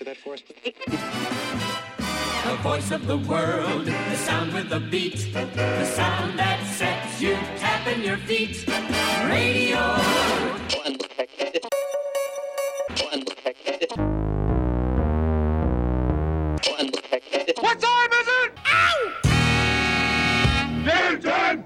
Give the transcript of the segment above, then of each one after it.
answer that for us? The voice of the world, the sound with the beat, the sound that sets you tapping your feet. Radio. What time is it? Ow! Game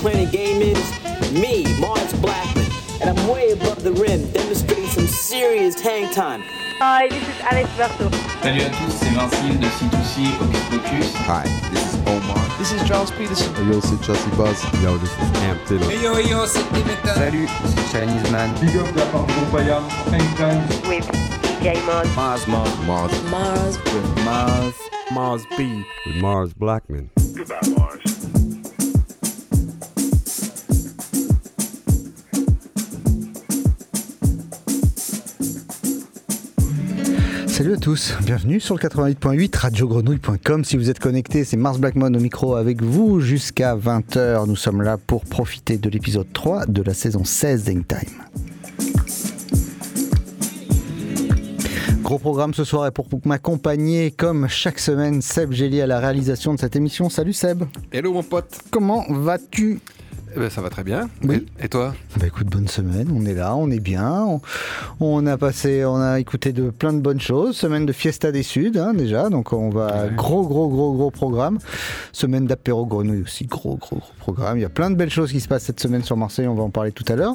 who the best game is? Me, Mars Blackman. And I'm way above the rim, demonstrating some serious hang time. Hi, this is Alex Berto. Salut à tous, c'est Vincile de C2C Hocus Pocus. Hi, this is Omar. This is Charles Peterson. Yo, c'est Chelsea Buzz. Yo, this is Cam Taylor. Hey yo, yo, c'est Dimitra. Salut, c'est Chinese Man. Big up de la part de Payam, Hang With DJ Mars. Mars, Mars, Mars. Mars. With Mars. Mars B. With Mars Blackman. Salut à tous, bienvenue sur le 88.8 radiogrenouille.com. Si vous êtes connecté, c'est Mars Blackmon au micro avec vous jusqu'à 20h. Nous sommes là pour profiter de l'épisode 3 de la saison 16 d'Hangtime. Gros programme ce soir et pour m'accompagner comme chaque semaine, Seb Gély à la réalisation de cette émission. Salut Seb. Hello mon pote. Comment vas-tu? Eh ben, ça va très bien. Oui. Et, et toi? Bah écoute, bonne semaine. On est là, on est bien. On, on, a passé, on a écouté de plein de bonnes choses. Semaine de Fiesta des Suds hein, déjà, donc on va Ouais. gros gros gros gros programme. Semaine d'apéro grenouille aussi, gros gros gros programme. Il y a plein de belles choses qui se passent cette semaine sur Marseille. On va en parler tout à l'heure.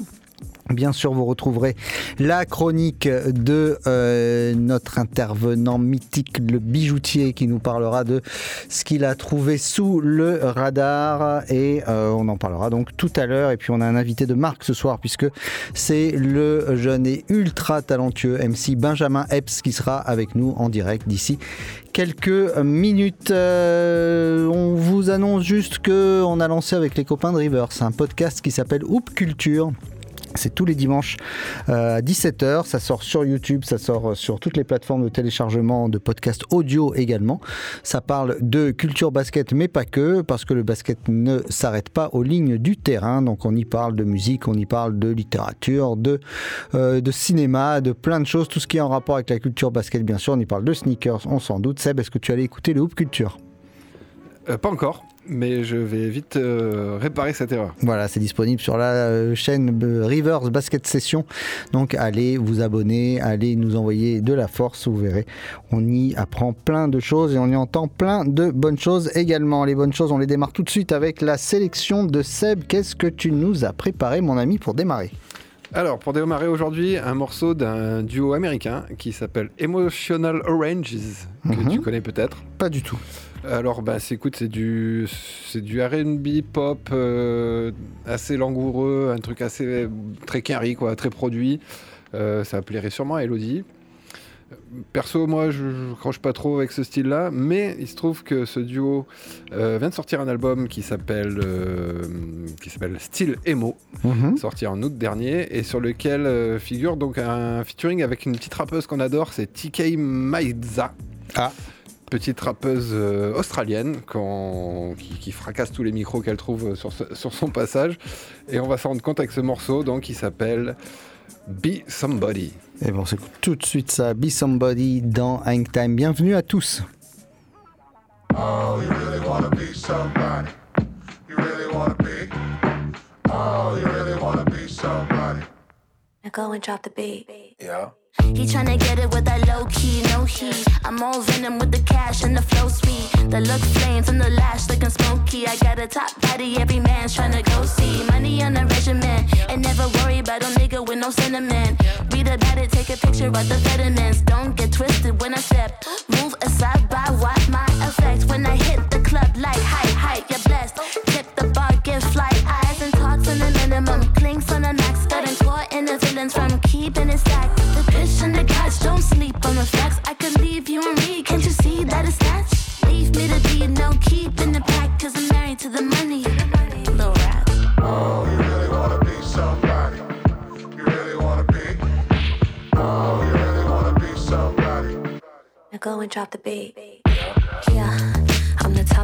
Bien sûr, vous retrouverez la chronique de euh, notre intervenant mythique, le bijoutier, qui nous parlera de ce qu'il a trouvé sous le radar. Et euh, on en parlera donc tout à l'heure. Et puis, on a un invité de marque ce soir, puisque c'est le jeune et ultra talentueux MC Benjamin Epps qui sera avec nous en direct d'ici quelques minutes. Euh, on vous annonce juste qu'on a lancé avec les copains de Rivers un podcast qui s'appelle Hoop Culture. C'est tous les dimanches euh, à 17h. Ça sort sur YouTube, ça sort euh, sur toutes les plateformes de téléchargement de podcasts audio également. Ça parle de culture basket, mais pas que, parce que le basket ne s'arrête pas aux lignes du terrain. Donc on y parle de musique, on y parle de littérature, de, euh, cinéma, de plein de choses. Tout ce qui est en rapport avec la culture basket, bien sûr. On y parle de sneakers, on s'en doute. Seb, est-ce que tu allais écouter le Hoop Culture? Pas encore, mais je vais vite euh, réparer cette erreur. Voilà, c'est disponible sur la euh, chaîne Rivers Basket Session. Donc allez vous abonner, allez nous envoyer de la force, vous verrez. On y apprend plein de choses et on y entend plein de bonnes choses également. Les bonnes choses, on les démarre tout de suite avec la sélection de Seb. Qu'est-ce que tu nous as préparé, mon ami, pour démarrer? Alors, pour démarrer aujourd'hui, un morceau d'un duo américain qui s'appelle Emotional Oranges, que Mhm. tu connais peut-être. Pas du tout. Alors, bah, c'est, écoute, c'est du, c'est du R&B pop euh, assez langoureux, un truc assez très carry, quoi, très produit. Euh, ça plairait sûrement à Elodie. Perso, moi, je, je croche pas trop avec ce style-là, mais il se trouve que ce duo euh, vient de sortir un album qui s'appelle euh, qui s'appelle Style Emo, Mhm. sorti en août dernier, et sur lequel euh, figure donc un featuring avec une petite rappeuse qu'on adore, c'est TK Maidza. Ah. Petite rappeuse euh, australienne qui, qui fracasse tous les micros qu'elle trouve sur, ce- sur son passage. Et on va s'en rendre compte avec ce morceau donc, qui s'appelle Be Somebody. Et bon, on s'écoute tout de suite ça. Be Somebody dans Hang Time. Bienvenue à tous. Oh, you really wanna be somebody. You really wanna be. Oh, you really wanna be somebody. Now go and drop the beat. Yeah. He tryna get it with that low key, no heat. I'm all venom with the cash and the flow sweet. The look flames and the lash looking smoky. I got a top body, every man's tryna go see. Money on a regimen, and never worry about a nigga with no sentiment. Read about it, take a picture of the vitamins. Don't get twisted when I step. Move aside by what my effect. When I hit the club like hi, hi, you're blessed. Tip the bar, give flight eyes and talks on the minimum. Clinks on the max, getting caught in the villains from keeping it stacked. The bitch and the guys don't sleep on the facts. I could leave you and me, can't you see that it's snatch? Leave me to be no keep in the pack, cause I'm married to the money. Little rat. Oh, you really wanna be somebody. You really wanna be. Oh, you really wanna be somebody. go and drop the beat.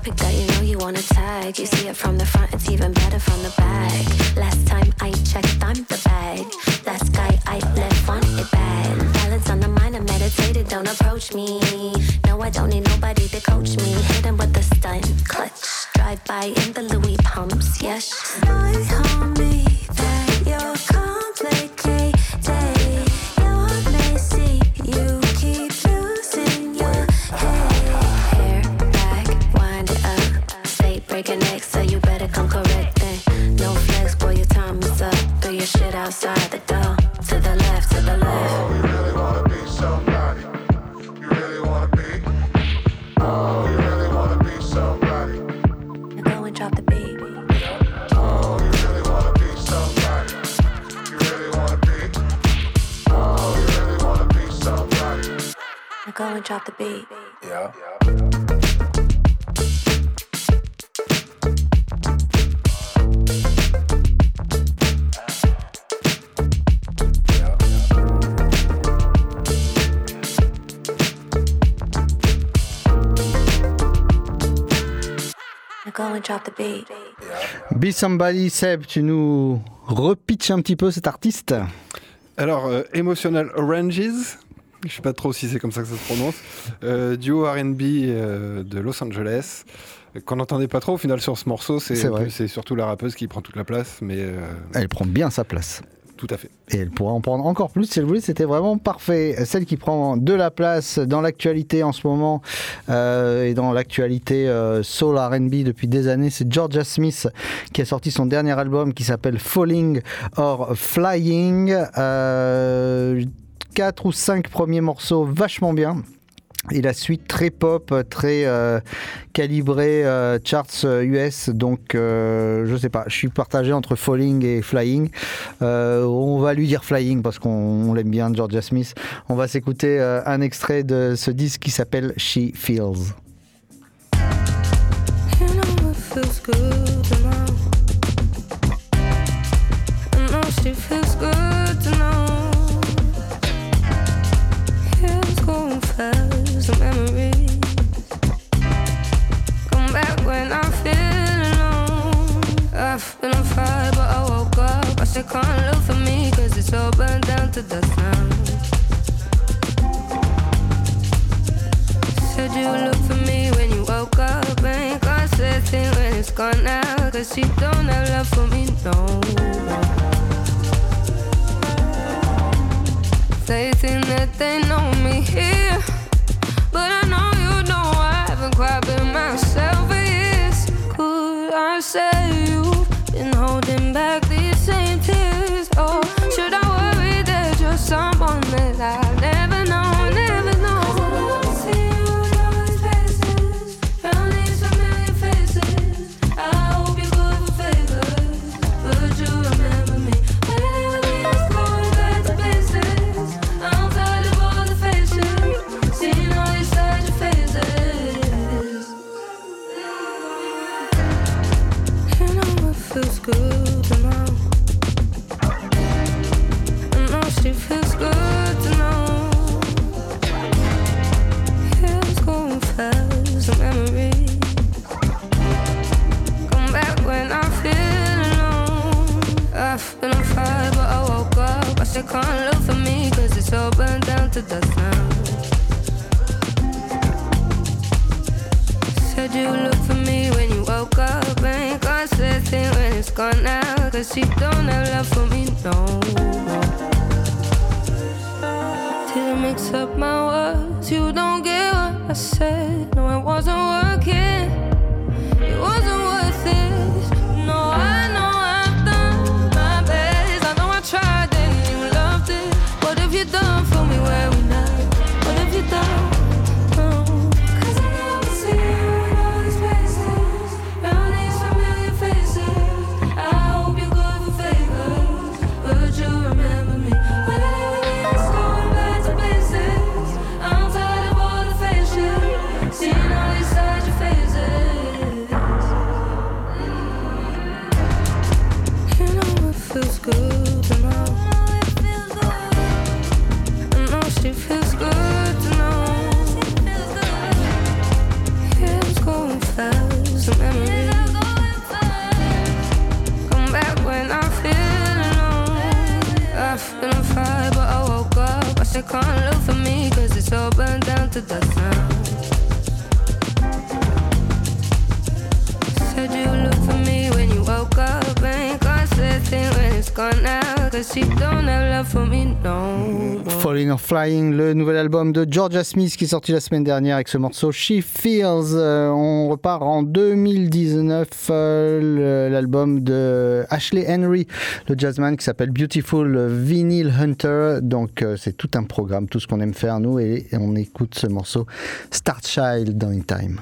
Topic that you know you wanna tag. You see it from the front, it's even better from the back. Last time I checked, I'm the bag. Last guy I left it bad. Balance on the mind, I meditated, don't approach me. No, I don't need nobody to coach me. Hit him with the stunt, clutch. Drive by in the Louis pumps, yes. Told me that you're complicated. Stay breaking neck, so you better come correct then. No flex, boy, your time is up. Throw your shit outside the door. To the left, to the left. Oh, you really wanna be somebody. You really wanna be. Oh, you really wanna be somebody. Now go and drop the beat. Oh, you really wanna be somebody. You really wanna be. Oh, you really wanna be somebody. Now go and drop the beat. Yeah. Now drop the beat. Be Somebody, Seb, tu nous repitches un petit peu cet artiste Alors, euh, Emotional Oranges, je sais pas trop si c'est comme ça que ça se prononce, euh, duo RB euh, de Los Angeles, qu'on n'entendait pas trop au final sur ce morceau, c'est surtout la rappeuse qui prend toute la place, mais euh, Elle prend bien sa place. Et elle pourrait en prendre encore plus si elle voulait, c'était vraiment parfait. Celle qui prend de la place dans l'actualité en ce moment euh, et dans l'actualité euh, soul RB depuis des années, c'est Georgia Smith qui a sorti son dernier album qui s'appelle Falling or Flying. Euh, quatre ou cinq premiers morceaux vachement bien. Et la suite très pop, très euh, calibrée euh, charts euh, US. Donc, euh, je sais pas, je suis partagé entre Falling et Flying. Euh, on va lui dire Flying parce qu'on on l'aime bien, Georgia Smith. On va s'écouter euh, un extrait de ce disque qui s'appelle She Feels. I know she feels good now. No, it wasn't working. It wasn't worth it. You can't look for me, cause it's all burned down to dust now. Said you look for me when you woke up, ain't Falling or Flying, le nouvel album de Georgia Smith qui est sorti la semaine dernière avec ce morceau She Feels. Euh, on repart en 2019, euh, l'album de Ashley Henry, le jazzman qui s'appelle Beautiful Vinyl Hunter. Donc euh, c'est tout un programme, tout ce qu'on aime faire nous et, on écoute ce morceau Start Child In Time.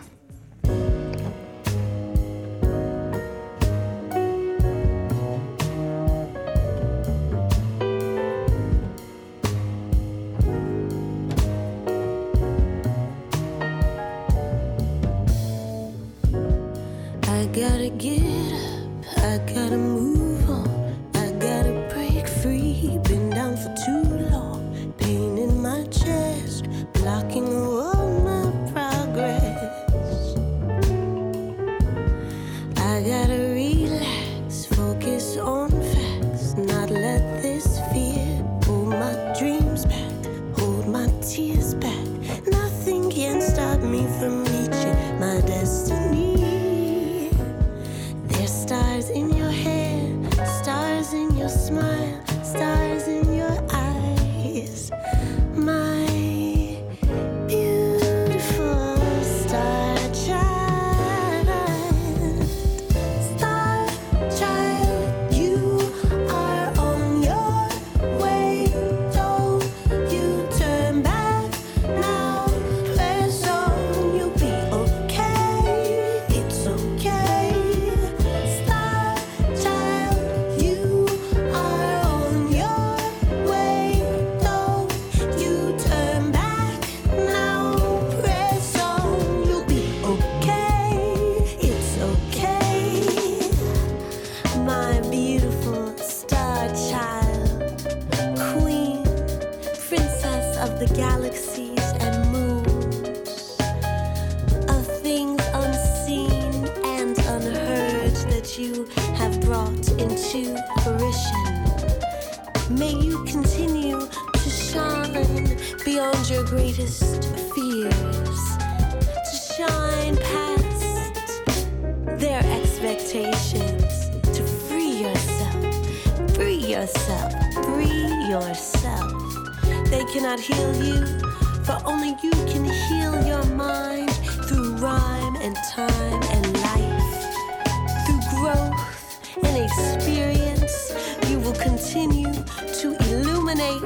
Illuminate,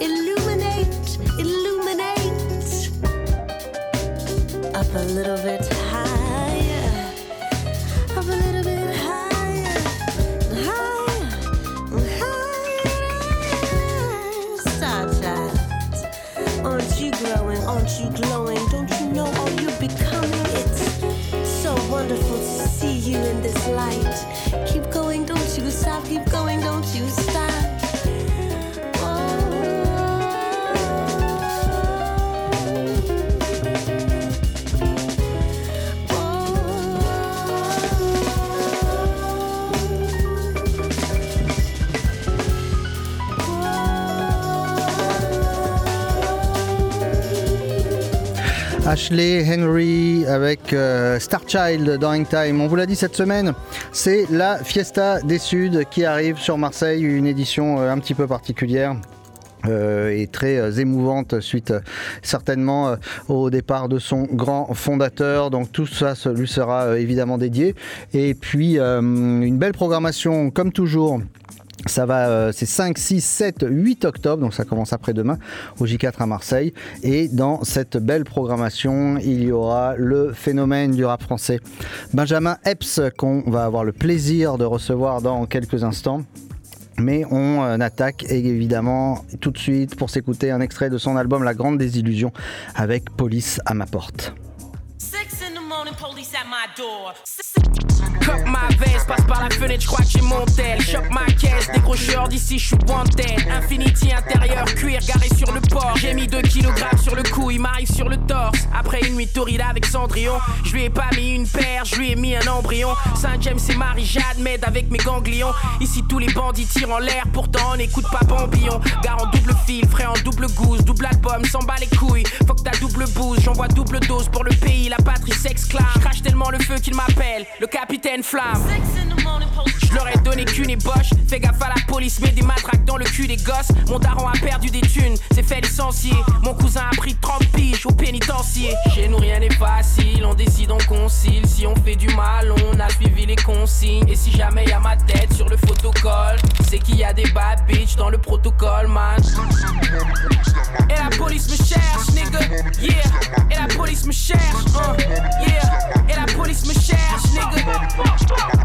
illuminate, illuminate. Up a little bit higher, up a little bit higher, higher, higher. Star child, aren't you growing? Aren't you glowing? Ashley Henry avec euh, Star Child dans Time. On vous l'a dit cette semaine, c'est la Fiesta des Suds qui arrive sur Marseille, une édition euh, un petit peu particulière. euh, et très euh, émouvante suite certainement au départ de son grand fondateur. Donc tout ça lui sera évidemment dédié. Et puis une belle programmation comme toujours. Ça va, euh, c'est 5, 6, 7, 8 octobre, donc ça commence après-demain au J4 à Marseille. Et dans cette belle programmation, il y aura le phénomène du rap français, Benjamin Epps, qu'on va avoir le plaisir de recevoir dans quelques instants. Mais on euh, attaque évidemment tout de suite pour s'écouter un extrait de son album La Grande Désillusion avec Police à ma porte. They décrocheur d'ici, je suis wanted. Infinity intérieur, cuir garé sur le port. J'ai mis 2 kg sur le coude, couilles m'arrive sur le torse. Après une nuit torride avec Cendrillon, je lui ai pas mis une paire, je lui ai mis un embryon. Saint-James et Marie-Jade m'aident avec mes ganglions. Ici tous les bandits tirent en l'air, pourtant on n'écoute pas Bambillon. Gare en double fil, frais en double gousse, double album, s'en bat les couilles. Faut que ta double bouse, j'envoie double dose pour le pays, la patrie s'exclame. Crache tellement le feu qu'il m'appelle, le capitaine Flamme. Je leur ai donné qu'une ébauche. Fais gaffe à la police, mets des matraques dans le cul des gosses. Mon daron a perdu des thunes, s'est fait licencier. Mon cousin a pris 30 piges au pénitencier. Chez nous, rien n'est facile, on décide, on concile. Si on fait du mal, on a suivi les consignes. Et si jamais y a ma tête sur le photocall, c'est qu'il y a des bad bitch dans le protocole, man. Et la police me cherche, nigga, yeah. Et la police me cherche, uh, yeah. Et la police me cherche, nigga.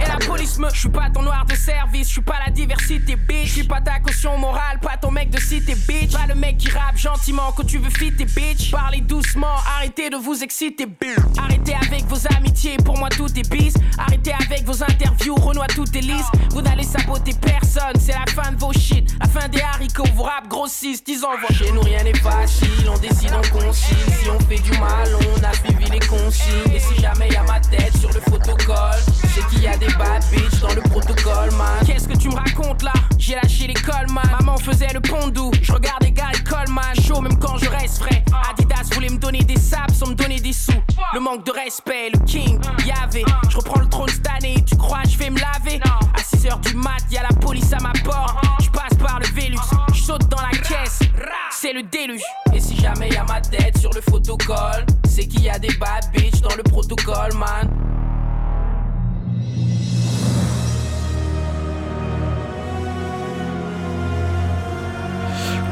Et la police me. Je suis pas ton noir de service, je suis pas la diversité, bitch. Je suis pas ta caution morale, pas ton mec de cité, bitch. Pas le mec qui rappe gentiment quand tu veux fitter, bitch. Parlez doucement, arrêtez de vous exciter, bitch. Arrêtez avec vos amitiés, pour moi tout est bis. Arrêtez avec vos interviews, Renoir tout est lisse. Vous n'allez saboter personne, c'est la fin de vos shit. La fin des haricots, vos rap grossissent, ils envoient. Chez nous rien n'est facile, on décide, on concile. Si on fait du mal, on a suivi les consignes. Et si jamais y a ma tête sur le photocall, c'est qu'il y a des bad bitch dans le protocole, man. Qu'est-ce que tu me racontes là? J'ai lâché l'école, man. Maman faisait le pondou, je regardais Gary Coleman. Chaud même quand je reste frais. Adidas voulait me donner des saps sans me donner des sous. Le manque de respect, le king, y'avait. Je reprends le trône cette année, tu crois je vais me laver? À 6h du mat, y'a la police à ma porte. Je passe par le Vélux, je saute dans la caisse. C'est le déluge. Et si jamais y a ma tête sur le photocall, c'est qu'il y a des bad bitch dans le protocole, man.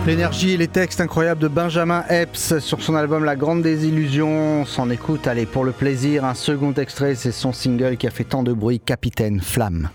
L'énergie et les textes incroyables de Benjamin Epps sur son album La Grande Désillusion. On s'en écoute, allez, pour le plaisir, un second extrait, c'est son single qui a fait tant de bruit, Capitaine Flamme.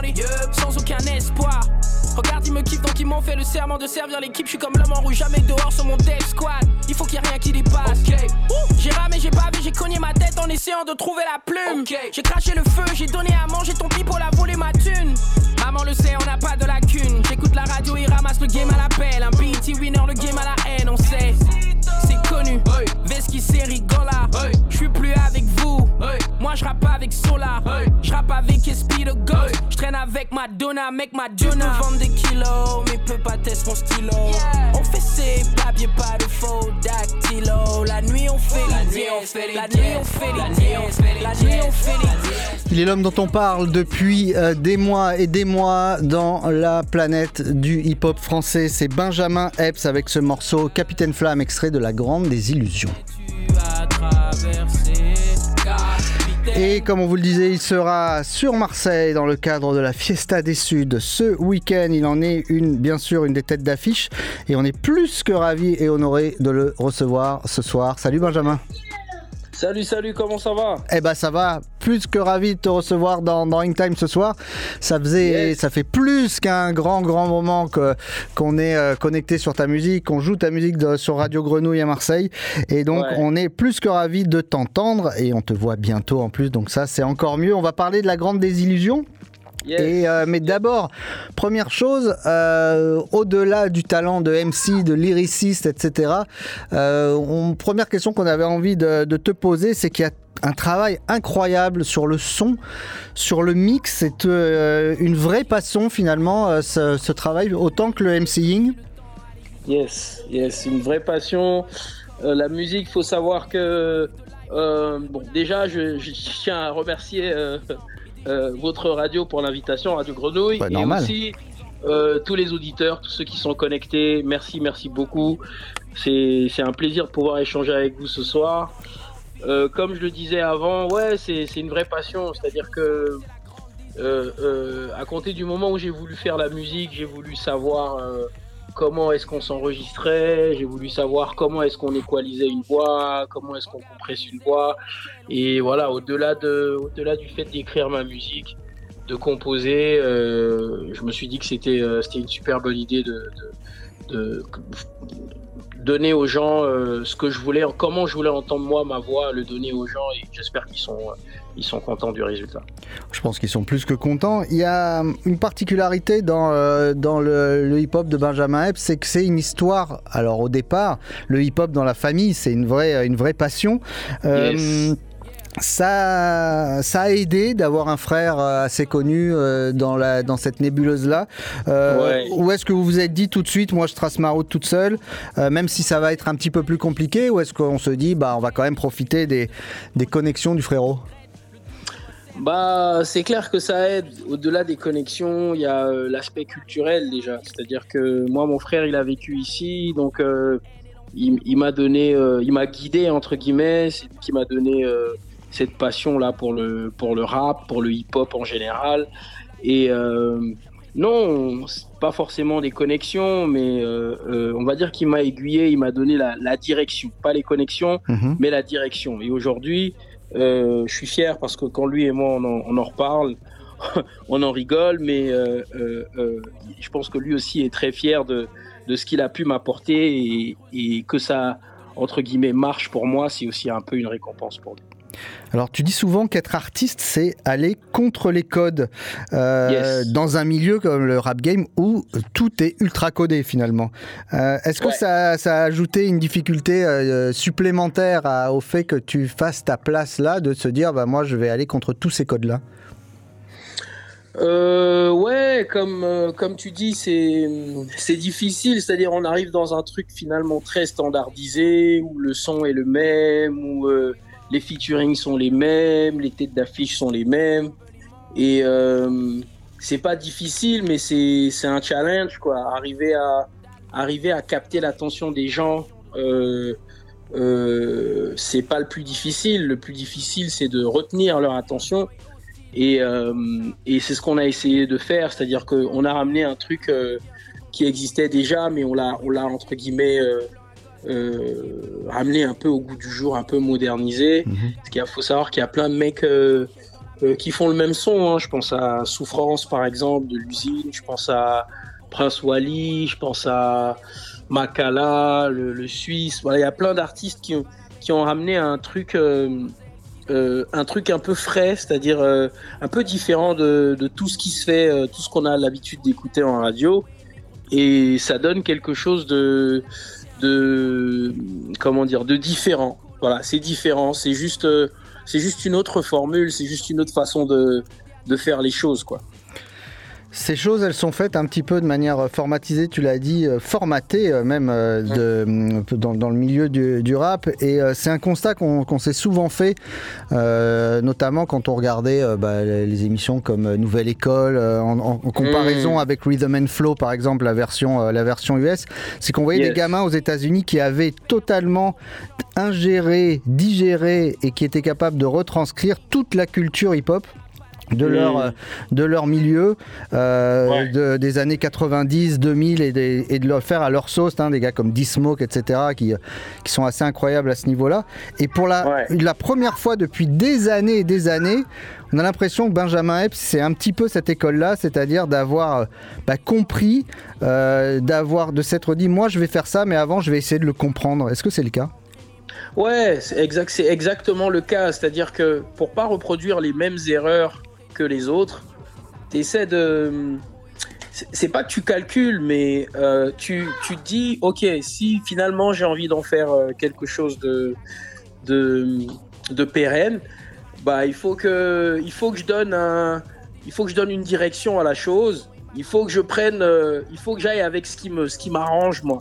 Les yeux, sans aucun espoir. Regarde, ils me kiffent donc ils m'ont fait le serment de servir l'équipe. Je suis comme l'homme en rouge, jamais dehors sur mon dev squad. Il faut qu'il y ait rien qui dépasse. Ouh, J'ai ramé, j'ai bavé, j'ai cogné ma tête en essayant de trouver la plume. J'ai craché le feu, j'ai donné à manger ton pipeau, la volé ma thune. Maman le sait, on n'a pas de lacune. J'écoute la radio, il ramasse le game à l'appel. Un BT winner, le game à la haine, on sait. C'est connu. Veski, c'est rigola. Je suis plus avec vous. Moi, je rappe avec Solar. Je rappe avec Esprit de Ghost. Je traîne avec Madonna, mec Madonna. Tu peux vendre des kilos, mais peux pas tester mon stylo. On fait ses papiers, pas de faux dactylo. La nuit, on fait. La nuit, on fait les dièses. La nuit, on fait les dièses. Il est l'homme dont on parle depuis euh, des mois et des mois dans la planète du hip-hop français. C'est Benjamin Epps avec ce morceau Capitaine Flamme, extrait de La Grande Désillusion. Et comme on vous le disait, il sera sur Marseille dans le cadre de la Fiesta des Suds ce week-end. Il en est une, bien sûr, une des têtes d'affiche. Et on est plus que ravis et honorés de le recevoir ce soir. Salut Benjamin. Salut, salut, comment ça va? Eh ben ça va, plus que ravi de te recevoir dans, dans Time ce soir. Ça faisait, ça fait plus qu'un grand grand moment que qu'on est euh, connecté sur ta musique, qu'on joue ta musique de- sur Radio Grenouille à Marseille, et donc Ouais. on est plus que ravi de t'entendre et on te voit bientôt en plus, donc ça c'est encore mieux. On va parler de la grande désillusion. Et, euh, mais d'abord, première chose, euh, au-delà du talent de MC, de lyriciste, etc., euh, on- première question qu'on avait envie de, de te poser, c'est qu'il y a un travail incroyable sur le son, sur le mix, c'est une vraie passion finalement, ce, ce travail, autant que le MCing. Yes, yes, une vraie passion. La musique, faut savoir que euh, bon, déjà, je, je tiens à remercier euh, euh, votre radio pour l'invitation, Radio Grenouille, et aussi euh, tous les auditeurs, tous ceux qui sont connectés. Merci, merci beaucoup. C'est un plaisir de pouvoir échanger avec vous ce soir. Euh, comme je le disais avant, ouais, c'est c'est une vraie passion. C'est-à-dire que à compter du moment où j'ai voulu faire la musique, j'ai voulu savoir comment est-ce qu'on s'enregistrait, j'ai voulu savoir comment est-ce qu'on équalisait une voix, comment est-ce qu'on compresse une voix. Et voilà, au-delà de, au-delà du fait d'écrire ma musique, de composer, euh, je me suis dit que c'était, euh, une super bonne idée de donner aux gens euh, ce que je voulais, comment je voulais entendre moi ma voix, le donner aux gens et j'espère qu'ils sont, euh, ils sont contents du résultat. Je pense qu'ils sont plus que contents. Il y a une particularité dans, euh, dans le, le hip-hop de Benjamin Epps, c'est que c'est une histoire. Alors au départ, le hip-hop dans la famille, c'est une vraie, une vraie passion. Ça, ça a aidé d'avoir un frère euh, assez connu euh, dans, la, dans cette nébuleuse-là. Euh, Ouais. Ou est-ce que vous vous êtes dit tout de suite, moi je trace ma route toute seule, euh, même si ça va être un petit peu plus compliqué, ou est-ce qu'on se dit, bah, on va quand même profiter des, des connexions du frérot? Bah, c'est clair que ça aide. Au-delà des connexions, il y a euh, l'aspect culturel déjà. C'est-à-dire que moi, mon frère, il a vécu ici, donc il, il m'a donné, il m'a guidé entre guillemets. C'est lui qui m'a donné cette passion là pour le pour le rap, pour le hip-hop en général. Et euh, non, pas forcément des connexions, mais euh, euh, on va dire qu'il m'a aiguillé, il m'a donné la, la direction, pas les connexions, Mhm. mais la direction. Et aujourd'hui, je suis fier parce que quand lui et moi on en, on en reparle, on en rigole, mais je pense que lui aussi est très fier de, de ce qu'il a pu m'apporter et, et que ça, entre guillemets, marche pour moi, c'est aussi un peu une récompense pour lui. Alors, tu dis souvent qu'être artiste, c'est aller contre les codes euh, Yes. dans un milieu comme le rap game où tout est ultra codé finalement. Euh, Est-ce que Ouais. ça, ça a ajouté une difficulté euh, supplémentaire à- au fait que tu fasses ta place là, de se dire, bah, moi, je vais aller contre tous ces codes-là? Euh, ouais, comme, comme tu dis, c'est, c'est difficile. C'est-à-dire, on arrive dans un truc finalement très standardisé où le son est le même, où les featurings sont les mêmes, les têtes d'affiche sont les mêmes. Et euh, c'est pas difficile, mais c'est, un challenge, quoi. Arriver à, arriver à capter l'attention des gens, euh, euh, c'est pas le plus difficile. Le plus difficile, c'est de retenir leur attention. Et, euh, et c'est ce qu'on a essayé de faire, c'est-à-dire qu'on a ramené un truc euh, qui existait déjà, mais on l'a, entre guillemets euh, ramené un peu au goût du jour, un peu modernisé. Parce qu'il faut savoir qu'il y a plein de mecs euh, euh, qui font le même son. hein. Je pense à Souffrance par exemple de l'usine, je pense à Prince Wally, je pense à Makala, le, le Suisse. Voilà, il y a plein d'artistes qui ont, qui ont ramené un truc. euh, un truc un peu frais, c'est-à-dire un peu différent de, de tout ce qui se fait, tout ce qu'on a l'habitude d'écouter en radio, et ça donne quelque chose de, de comment dire, de différent. Voilà, c'est différent, c'est juste, euh, c'est juste une autre formule, c'est juste une autre façon de, de faire les choses, quoi. Ces choses, elles sont faites un petit peu de manière euh, formatisée, tu l'as dit, euh, formatée euh, même de, dans, dans le milieu du, du rap. Et c'est un constat qu'on s'est souvent fait, euh, notamment quand on regardait euh, bah, les émissions comme Nouvelle École, en, en- en comparaison Mm. avec Rhythm and Flow, par exemple, la version, la version US. C'est qu'on voyait Yes. des gamins aux États-Unis qui avaient totalement ingéré, digéré et qui étaient capables de retranscrire toute la culture hip-hop de leur, euh, de leur milieu, euh, Ouais. de- des années 90, 2000 et, des- et de le faire à leur sauce, hein, des gars comme D-Smoke, etc., qui, qui sont assez incroyables à ce niveau-là. Et pour la, la première fois depuis des années et des années, on a l'impression que Benjamin Epps, c'est un petit peu cette école-là, c'est-à-dire d'avoir euh, bah, compris, euh, d'avoir, de s'être dit, moi je vais faire ça, mais avant je vais essayer de le comprendre. Est-ce que c'est le cas? Ouais, c'est exact, c'est exactement le cas. C'est-à-dire que pour pas reproduire les mêmes erreurs que les autres, tu essaies de. c'est- pas que tu calcules, mais euh, tu, tu te dis, ok, si finalement j'ai envie d'en faire euh, quelque chose de, de, de pérenne, bah il faut que, il faut que je donne un, il faut que je donne une direction à la chose. Il faut que je prenne, euh, il faut que j'aille avec ce qui me, ce qui m'arrange moi.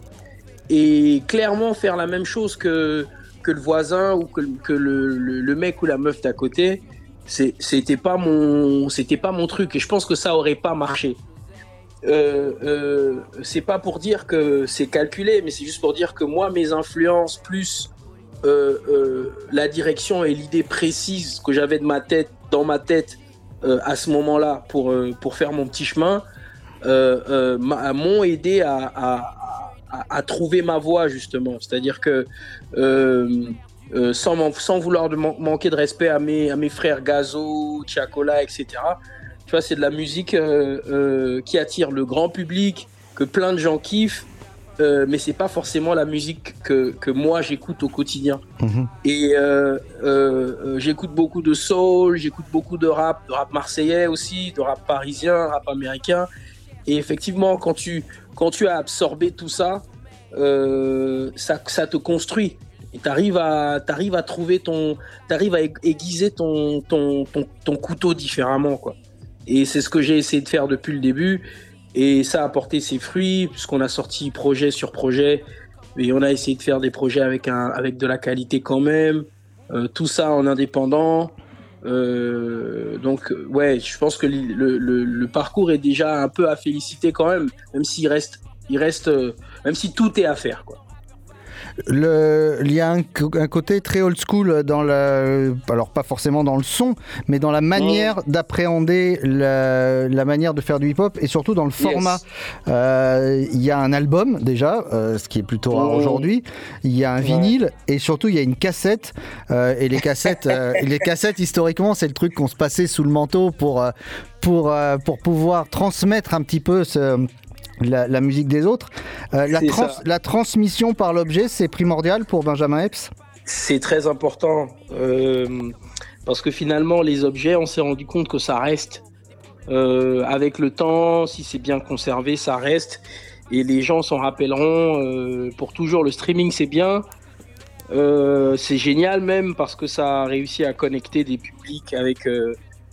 Et clairement faire la même chose que que le voisin ou que, que le, le- mec ou la meuf d'à côté, c'était pas mon, c'était pas mon truc. Et je pense que ça aurait pas marché. Euh, euh, c'est pas pour dire que c'est calculé, mais c'est juste pour dire que moi, mes influences plus euh, euh, la direction et l'idée précise que j'avais de ma tête, dans ma tête euh, à ce moment-là pour, euh, pour faire mon petit chemin, m'ont aidé à, à- à- à trouver ma voie justement. C'est-à-dire que euh, sans, vouloir de man- manquer de respect à mes, à mes frères Gazo, Chacola, etc. Tu vois, c'est de la musique euh, euh, qui attire le grand public, que plein de gens kiffent, mais c'est pas forcément la musique que, que moi j'écoute au quotidien. Et euh, euh, j'écoute beaucoup de soul, j'écoute beaucoup de rap, de rap marseillais aussi, de rap parisien, rap américain. Et effectivement, quand tu, quand tu as absorbé tout ça, ça, ça te construit. Et tu arrives à, t'arrives à trouver ton. Tu arrives à aig- aiguiser ton, ton, ton, couteau différemment. Quoi. Et c'est ce que j'ai essayé de faire depuis le début. Et ça a porté ses fruits, puisqu'on a sorti projet sur projet. Et on a essayé de faire des projets avec, un, avec de la qualité quand même. Euh, tout ça en indépendant. Euh, donc, ouais, je pense que le- le parcours est déjà un peu à féliciter quand même, même s'il reste, il reste, euh, même si tout est à faire, quoi. Le- il y a un, côté très old school dans le, alors pas forcément dans le son, mais dans la manière d'appréhender la, la manière de faire du hip-hop et surtout dans le format. Euh, Il y a un album déjà, euh, ce qui est plutôt rare Oh. aujourd'hui. Il y a un vinyle et surtout il y a une cassette. euh, et les cassettes, euh, les cassettes historiquement, c'est le truc qu'on se passait sous le manteau pour euh, pour pour pouvoir transmettre un petit peu ce la, la musique des autres. Euh, la, C'est trans- ça. la transmission par l'objet, c'est primordial pour Benjamin Epps? C'est très important euh, parce que finalement, les objets, on s'est rendu compte que ça reste euh, avec le temps. Si c'est bien conservé, ça reste. Et les gens s'en rappelleront pour toujours. Le streaming, c'est bien. C'est génial même parce que ça a réussi à connecter des publics avec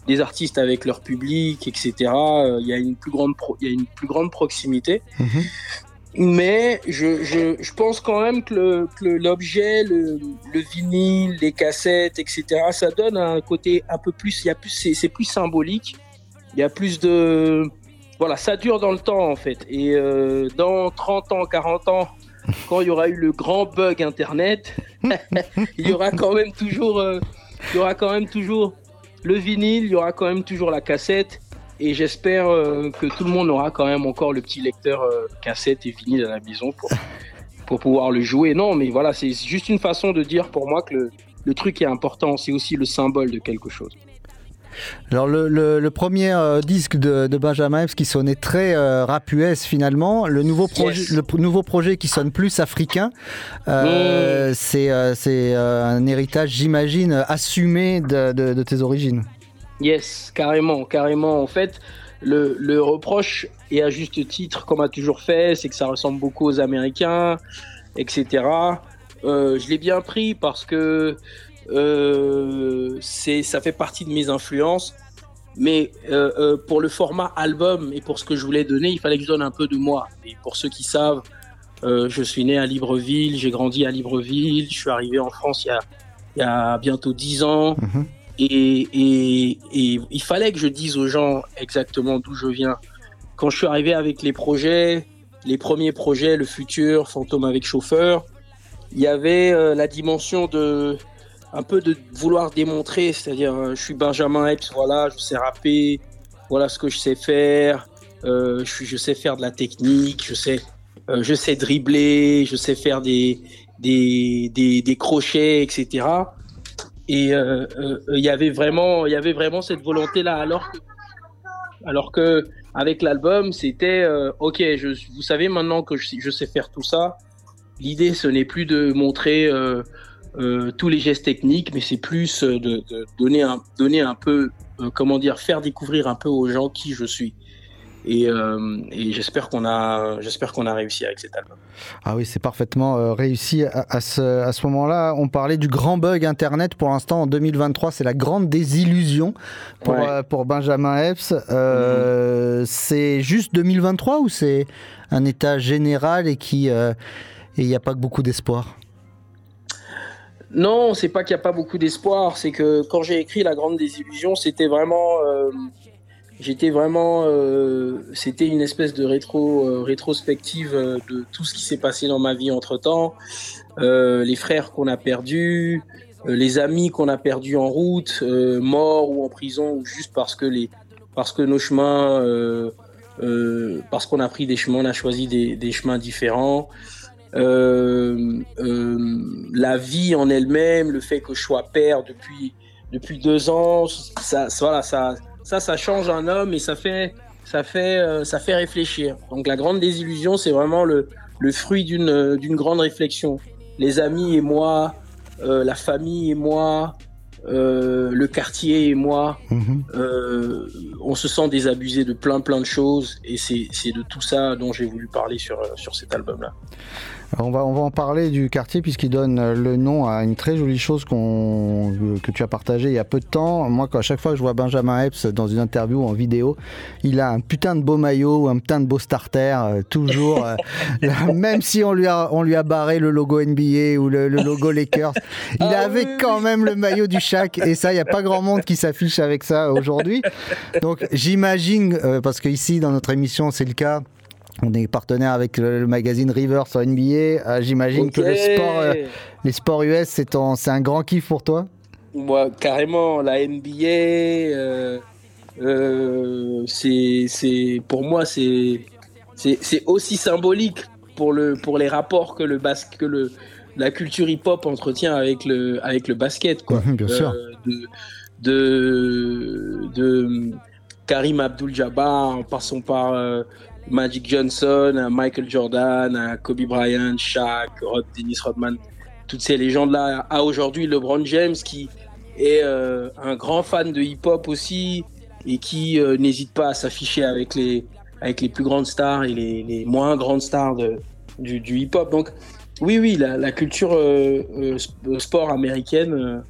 des artistes avec leur public, etc. Euh, Il y a une plus grande, pro- il y a une plus grande proximité. Mais je, je, je pense quand même que le- l'objet, le, le vinyle, les cassettes, etc., ça donne un côté un peu plus, il y a plus, c'est c'est plus symbolique. Il y a plus de, voilà, ça dure dans le temps en fait. Et euh, dans 30 ans, 40 ans, quand il y aura eu le grand bug Internet, il y aura quand même toujours, euh, il y aura quand même toujours le vinyle, il y aura quand même toujours la cassette. Et j'espère euh, que tout le monde aura quand même encore le petit lecteur euh, cassette et vinyle à la maison pour, pour pouvoir le jouer. Non, mais voilà, c'est juste une façon de dire pour moi que le, le truc est important. C'est aussi le symbole de quelque chose. Alors le, le- le premier euh, disque de, de Benjamin Epps qui sonnait très euh, rap US finalement, le nouveau, projet, Yes. le nouveau projet qui sonne plus africain, euh, c'est euh, c'est, euh, un héritage j'imagine assumé de, de- de tes origines. Yes, carrément, carrément. En fait, le, le reproche, et à juste titre, comme a toujours fait, c'est que ça ressemble beaucoup aux Américains, etc. Je l'ai bien pris parce que euh, ça fait partie de mes influences. Mais euh, euh, pour le format album et pour ce que je voulais donner, il fallait que je donne un peu de moi. Et pour ceux qui savent, euh, je suis né à Libreville, j'ai grandi à Libreville, je suis arrivé en France il y a, il y a bientôt 10 ans. Et, et- et il fallait que je dise aux gens exactement d'où je viens. Quand je suis arrivé avec les projets, les premiers projets, le futur, fantôme avec chauffeur, il y avait euh, la dimension de un peu de vouloir démontrer, c'est-à-dire euh, je suis Benjamin Epps, voilà, je sais rapper, voilà ce que je sais faire, euh, je, sais faire de la technique, je sais, euh, je sais dribbler, je sais faire des, des, des, des crochets, etc. Et il y avait vraiment, il y avait vraiment cette volonté-là, alors que, alors que avec l'album, c'était ok, vous savez maintenant que je sais faire tout ça. L'idée, ce n'est plus de montrer euh, tous les gestes techniques, mais c'est plus euh, de, de donner un, donner un peu, euh, comment dire, faire découvrir un peu aux gens qui je suis. Et, euh, et j'espère qu'on a, j'espère qu'on a réussi avec cet album. Ah oui, c'est parfaitement réussi à, à ce, à ce moment-là. On parlait du grand bug Internet. Pour l'instant, en 2023, c'est la grande désillusion pour, Ouais. pour Benjamin Epps. Euh, C'est juste 2023 ou c'est un état général et qui et il n'y a pas que beaucoup d'espoir? Non, c'est pas qu'il n'y a pas beaucoup d'espoir, c'est que quand j'ai écrit La Grande Désillusion, c'était vraiment. euh, J'étais vraiment. euh, c'était une espèce de rétro, euh, rétrospective euh, de tout ce qui s'est passé dans ma vie entre temps. les frères qu'on a perdus, euh, les amis qu'on a perdus en route, euh, morts ou en prison, ou juste parce que, les, parce que nos chemins. euh, euh, parce qu'on a pris des chemins, on a choisi des, des chemins différents. Euh, euh, la vie en elle-même, le fait que je sois père depuis, depuis deux ans, ça, ça- voilà, ça, ça, ça change un homme et ça fait, ça fait, euh, ça fait réfléchir. Donc la grande désillusion, c'est vraiment le, le fruit d'une, d'une grande réflexion. Les amis et moi, euh, la famille et moi, euh, le quartier et moi, euh, on se sent désabusé de plein plein de choses et c'est, de tout ça dont j'ai voulu parler sur, sur cet album-là. On, va, on va en parler du quartier puisqu'il donne euh, le nom à une très jolie chose euh, que tu as partagée il y a peu de temps. Moi, quand, à chaque fois que je vois Benjamin Epps dans une interview ou en vidéo, il a un putain de beau maillot ou un putain de beau starter, euh, toujours. euh, là, même si on lui, a, on lui a barré le logo NBA ou le, le logo Lakers, il avait quand même le maillot du Shaq. Et ça, il n'y a pas grand monde qui s'affiche avec ça aujourd'hui. Donc j'imagine, euh, parce qu'ici dans notre émission c'est le cas, on est partenaire avec le, le magazine River sur NBA. euh, j'imagine que le sport, euh, les sports US c'est un grand kiff pour toi? Moi, carrément, la NBA, euh, euh, c'est, pour moi, c'est, aussi symbolique pour, le, pour les rapports que, le bas, que le, la culture hip-hop entretient avec le, avec le basket. Quoi. Bien sûr. De, de, de Karim Abdul-Jabbar, en passant par euh, Magic Johnson, Michael Jordan, Kobe Bryant, Shaq, Dennis Rodman, toutes ces légendes-là, à aujourd'hui LeBron James qui est euh, un grand fan de hip-hop aussi et qui euh, n'hésite pas à s'afficher avec les, avec les plus grandes stars et les, les moins grandes stars du, du hip-hop. Donc oui, oui, la, culture euh, sp- sport américaine,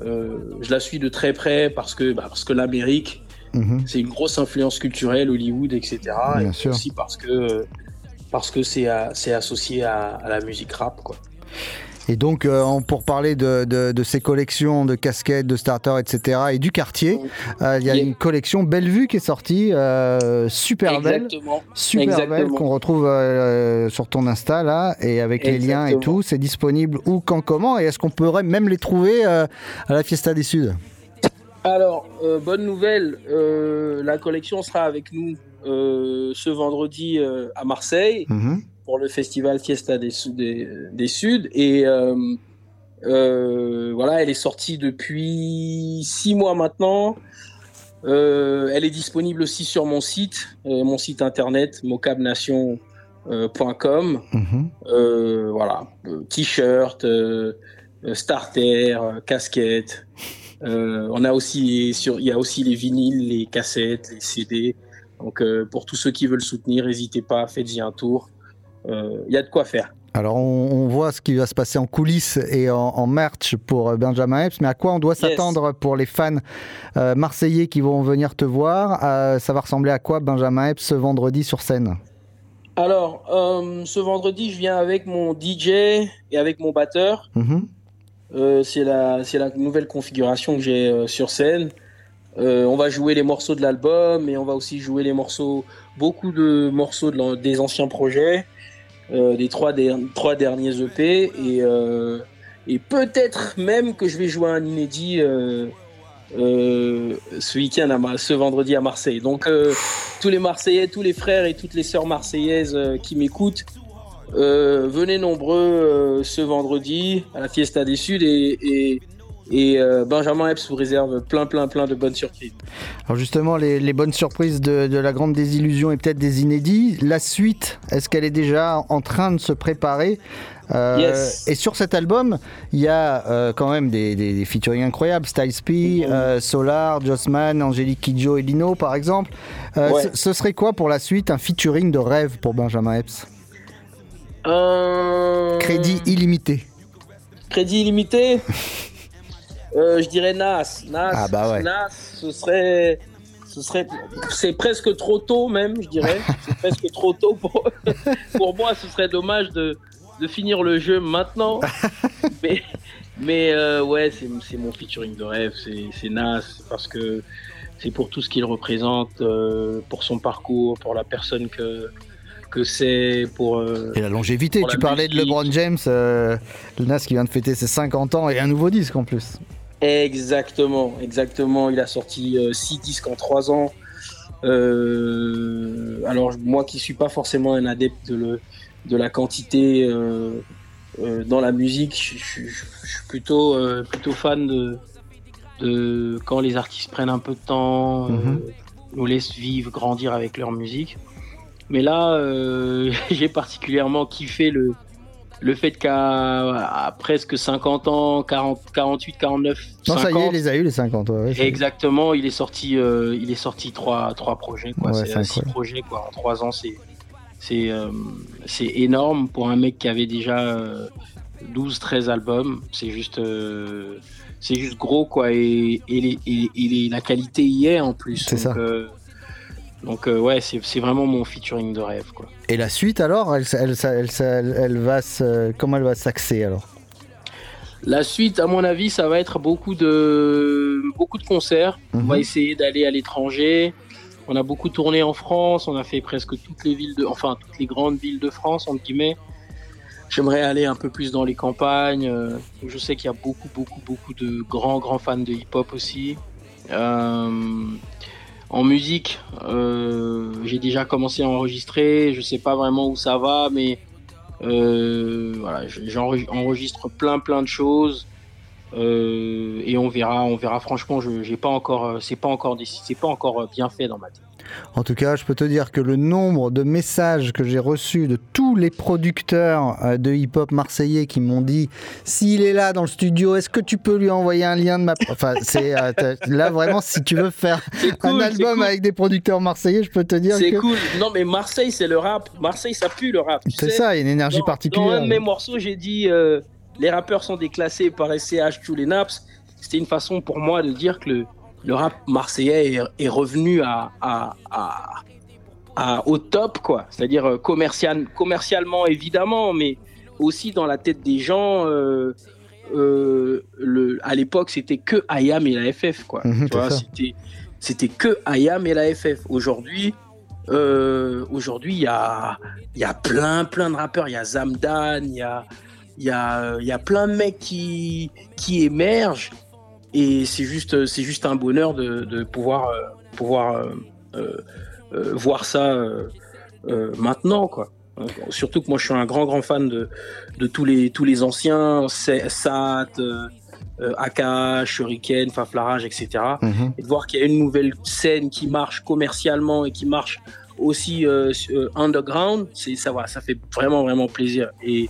je la suis de très près parce que, bah, parce que l'Amérique, Mhm. c'est une grosse influence culturelle, Hollywood, etc. Bien et sûr. aussi parce que parce que c'est associé à, à la musique rap, quoi. Et donc euh, pour parler de, de, de ces collections de casquettes, de starters, etc. et du quartier, euh, il y a une collection Bellevue qui est sortie, euh, super belle. Exactement. Super belle qu'on retrouve euh, sur ton Insta là et avec les liens et tout, c'est disponible où, quand, comment et est-ce qu'on pourrait même les trouver à la Fiesta des Suds Alors, euh, bonne nouvelle, euh, la collection sera avec nous euh, ce vendredi à Marseille Mhm. pour le festival Fiesta des, Sud- des, des Suds. Et voilà, elle est sortie depuis six mois maintenant. Elle est disponible aussi sur mon site, mon site internet mocabnation.com. Mhm. Voilà, t-shirt, starter, casquette. Euh, on a aussi sur, il y a aussi les vinyles, les cassettes, les CD. Donc euh, pour tous ceux qui veulent soutenir, n'hésitez pas, faites-y un tour. Euh, Il y a de quoi faire. Alors on, on voit ce qui va se passer en coulisses et en, en merch pour euh, Benjamin Epps, mais à quoi on doit s'attendre pour les fans euh, marseillais qui vont venir te voir? Euh, Ça va ressembler à quoi Benjamin Epps ce vendredi sur scène? Alors, euh, ce vendredi, je viens avec mon DJ et avec mon batteur. Mhm. Euh, c'est la, nouvelle configuration que j'ai euh, sur scène. Euh, on va jouer les morceaux de l'album et on va aussi jouer les morceaux, beaucoup de morceaux des anciens projets, des trois, der- trois derniers EP. Et, Et peut-être même que je vais jouer un inédit ce week-end, ce vendredi à Marseille. Donc, tous les Marseillais, tous les frères et toutes les sœurs marseillaises qui m'écoutent, euh, venez nombreux euh, ce vendredi à la Fiesta des Suds et, et, et, euh, Benjamin Epps vous réserve plein, plein, plein de bonnes surprises. Alors justement, les, les bonnes surprises de, de la grande désillusion et peut-être des inédits. La suite, est-ce qu'elle est déjà en train de se préparer? Yes. Et sur cet album, il y a quand même des, des, des featuring incroyables. Styles P, euh, Solar, Jossman, Angélique Kidjo et Lino par exemple. Ouais. ce, ce serait quoi pour la suite un featuring de rêve pour Benjamin Epps? Euh, Crédit illimité. Crédit illimité Euh, Je dirais Nas. Nas, Ah bah ouais. Nas, ce serait. Ce serait, c'est presque trop tôt même, je dirais. C'est presque trop tôt pour, pour moi. Ce serait dommage de, de finir le jeu maintenant. Mais, mais euh, ouais, c'est, c'est mon featuring de rêve. C'est, c'est Nas parce que c'est pour tout ce qu'il représente, euh, pour son parcours, pour la personne que que c'est, pour euh, Et la longévité. pour la Tu parlais de. LeBron James, euh, le Nas qui vient de fêter ses 50 ans et un nouveau disque en plus. Exactement, exactement. Il a sorti 6 disques en 3 ans. Euh, alors moi qui suis pas forcément un adepte de, le- de la quantité euh, euh, dans la musique, je, je- je suis plutôt, euh, plutôt fan de, de quand les artistes prennent un peu de temps, euh, Mhm. nous laissent vivre, grandir avec leur musique. Mais là, euh, j'ai particulièrement kiffé le, le fait qu'à presque 50 ans, 40, 48, 49, Non, ça y est, 50, il les a eu les 50. ouais, Exactement, il est sorti, euh, il est sorti trois, trois projets, quoi. Ouais, c'est euh, six projets, quoi. En trois ans, c'est, c'est, euh, c'est énorme pour un mec qui avait déjà euh, 12, 13 albums. C'est juste, c'est juste gros, quoi. Et, et, les- et- la qualité y est en plus. C'est ça. Donc euh, ouais, c'est, vraiment mon featuring de rêve, quoi. Et la suite alors, elle, elle, elle, elle- va se, comment elle va s'axer alors? La suite, à mon avis, ça va être beaucoup de, beaucoup de concerts. On Mhm. va essayer d'aller à l'étranger. On a beaucoup tourné en France. On a fait presque toutes les villes de, enfin, toutes les grandes villes de France, entre guillemets. J'aimerais aller un peu plus dans les campagnes. euh, Je sais qu'il y a beaucoup, beaucoup, beaucoup de grands, grands fans de hip-hop aussi. Euh, en musique, euh, j'ai déjà commencé à enregistrer. Je sais pas vraiment où ça va, mais euh, voilà, j'enregistre plein, plein de choses. Euh, et on verra, on verra. Franchement, je j'ai pas encore, c'est pas encore c'est pas encore bien fait dans ma tête. En tout cas, je peux te dire que le nombre de messages que j'ai reçus de tous les producteurs euh, de hip-hop marseillais qui m'ont dit s'il est là dans le studio, est-ce que tu peux lui envoyer un lien de ma. Enfin, c'est euh, là vraiment, si tu veux faire cool, un album cool. avec des producteurs marseillais, je peux te dire C'est que. cool. Non, mais Marseille, c'est le rap. Marseille, ça pue le rap. C'est ça, il y a une énergie Dans- particulière. Dans un de mes morceaux, j'ai dit euh, les rappeurs sont déclassés par SCH tous les naps. C'était une façon pour moi de dire que le, le rap marseillais est, est revenu à, à, à- à- au top, quoi. C'est-à-dire euh, commercial, commercialement, évidemment, mais aussi dans la tête des gens. euh, euh, le, à l'époque, c'était que IAM et la FF, quoi. Mhm, c'était, que IAM et la FF. Aujourd'hui, euh, aujourd'hui, il y a, il y a plein, plein de rappeurs. Il y a Zamdan, il y a, il y a, il y a plein de mecs qui, qui émergent. Et c'est juste, c'est juste un bonheur de, de pouvoir, euh, pouvoir euh, euh, euh, voir ça euh, euh, maintenant, quoi. Surtout que moi, je suis un grand, grand fan de, de tous les, tous les anciens, Sa- Sat, Aka, Shuriken, Faflarage, etc. Mhm. Et de voir qu'il y a une nouvelle scène qui marche commercialement et qui marche aussi euh, underground, c'est ça va, ça fait vraiment, vraiment plaisir. Et,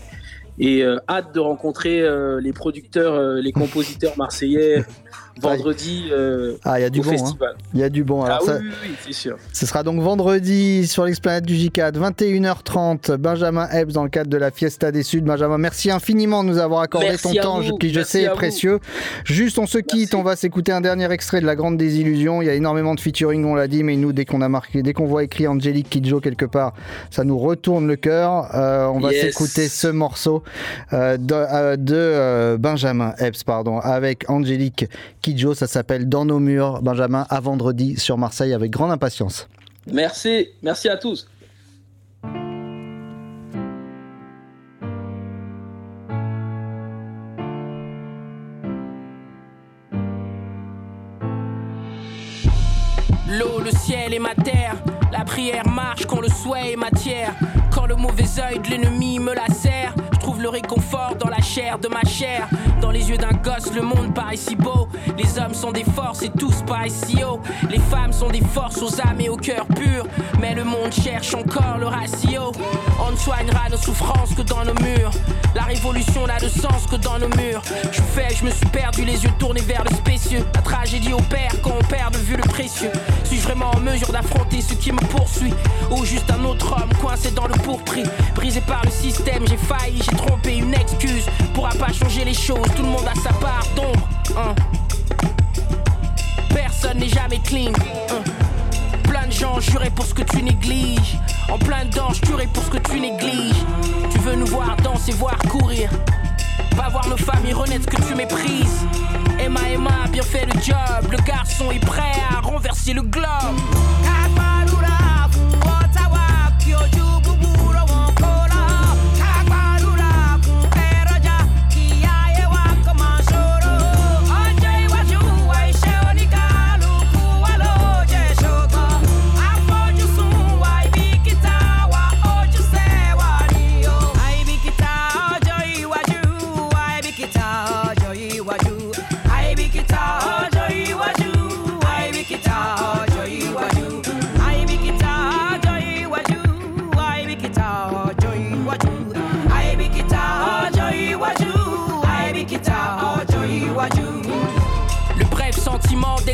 et euh, hâte de rencontrer euh, les producteurs, euh, les compositeurs marseillais vendredi euh, Ah, il y a du au bon. hein. festival. Il y a du bon. Alors, ah ça- oui, oui, oui, c'est sûr. Ce sera donc vendredi sur l'esplanade du J4, 21h30. Benjamin Epps dans le cadre de la Fiesta des Suds. Benjamin, merci infiniment de nous avoir accordé Merci ton temps, vous. qui je Merci sais est précieux. Juste, on se quitte, on va s'écouter un dernier extrait de La Grande Désillusion. Il y a énormément de featuring, on l'a dit, mais nous, dès qu'on a marqué, dès qu'on voit écrit Angélique Kidjo quelque part, ça nous retourne le cœur. Euh, on va Yes. s'écouter ce morceau euh, de, euh, de, euh, Benjamin Epps, pardon, avec Angélique Kidjo, ça s'appelle Dans nos murs. Benjamin, à vendredi sur Marseille avec grande impatience. Merci, merci à tous. L'eau, le ciel et ma terre, la prière marche quand le souhait est matière, quand le mauvais œil de l'ennemi me la réconfort dans la chair de ma chair. Dans les yeux d'un gosse, le monde paraît si beau. Les hommes sont des forces et tous paraissent si haut. Les femmes sont des forces aux âmes et au cœur pur. Mais le monde cherche encore le ratio. On ne soignera nos souffrances que dans nos murs. La révolution n'a de sens que dans nos murs. Je fais, je me suis perdu, les yeux tournés vers le spécieux. La tragédie opère quand on perd de vue le précieux. Suis-je vraiment en mesure d'affronter ce qui me poursuit? Ou juste un autre homme coincé dans le pourpris Brisé par le système, j'ai failli, j'ai trompé une excuse. Pourra pas changer les choses, tout le monde a sa part d'ombre. hein. Personne n'est jamais clean. hein. Plein de gens jurés pour ce que tu négliges. En plein dedans, juré pour ce que tu négliges. Tu veux nous voir danser, voir courir. Pas voir nos familles renaître que tu méprises. Emma, Emma a bien fait le job. Le garçon est prêt à renverser le globe.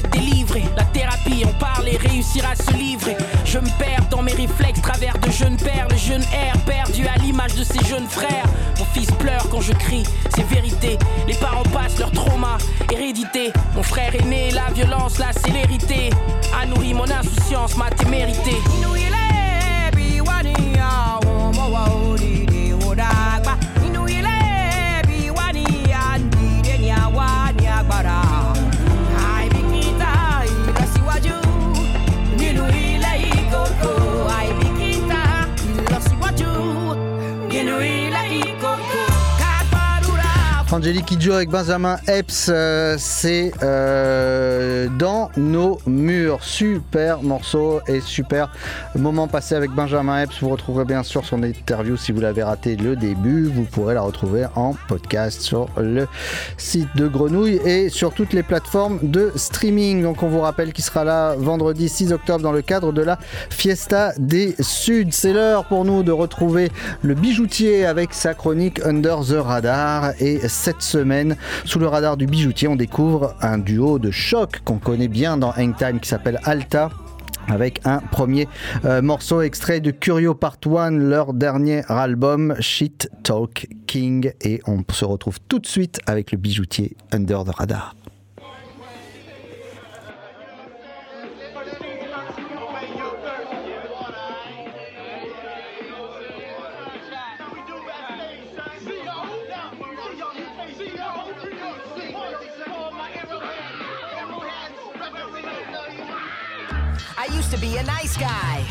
D'être délivré, la thérapie, on parle et réussir à se livrer. Je me perds dans mes réflexes, travers de jeunes perles, jeunes air perdu à l'image de ses jeunes frères. Mon fils pleure quand je crie, c'est vérité. Les parents passent leur trauma, hérédité. Mon frère aîné, la violence, la célérité a nourri mon insouciance, ma témérité. Angélique Kidjo avec Benjamin Epps, euh, c'est euh, dans nos murs. Super morceau et super moment passé avec Benjamin Epps. Vous retrouverez bien sûr son interview si vous l'avez raté le début. Vous pourrez la retrouver en podcast sur le site de Grenouille et sur toutes les plateformes de streaming. Donc on vous rappelle qu'il sera là vendredi 6 octobre dans le cadre de la Fiesta des Suds. C'est l'heure pour nous de retrouver le bijoutier avec sa chronique Under the Radar et cette semaine, sous le radar du bijoutier, on découvre un duo de choc qu'on connaît bien dans Hang Time qui s'appelle Alta avec un premier euh, morceau extrait de Curio Part 1, leur dernier album Shit Talk King. Et on se retrouve tout de suite avec le bijoutier Under the Radar. Used to be a nice guy.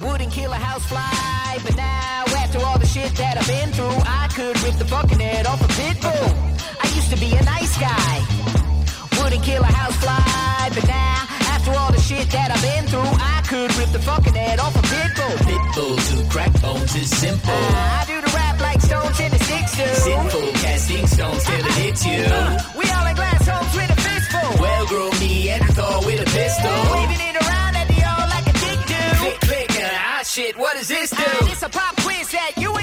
Wouldn't kill a housefly, but now after all the shit that I've been through, I could rip the fucking head off a pit bull. I used to be a nice guy. Wouldn't kill a housefly, but now after all the shit that I've been through, I could rip the fucking head off a pit bull. Pit bulls who crack bones is simple. I do the rap like stones in the sticks do. Sinful casting stones till it hits you. Uh, we all in glass homes with a fistful. Well grown Neanderthal with a pistol. Waving it Click, click, shit, what does this do? Uh, it's a pop quiz that you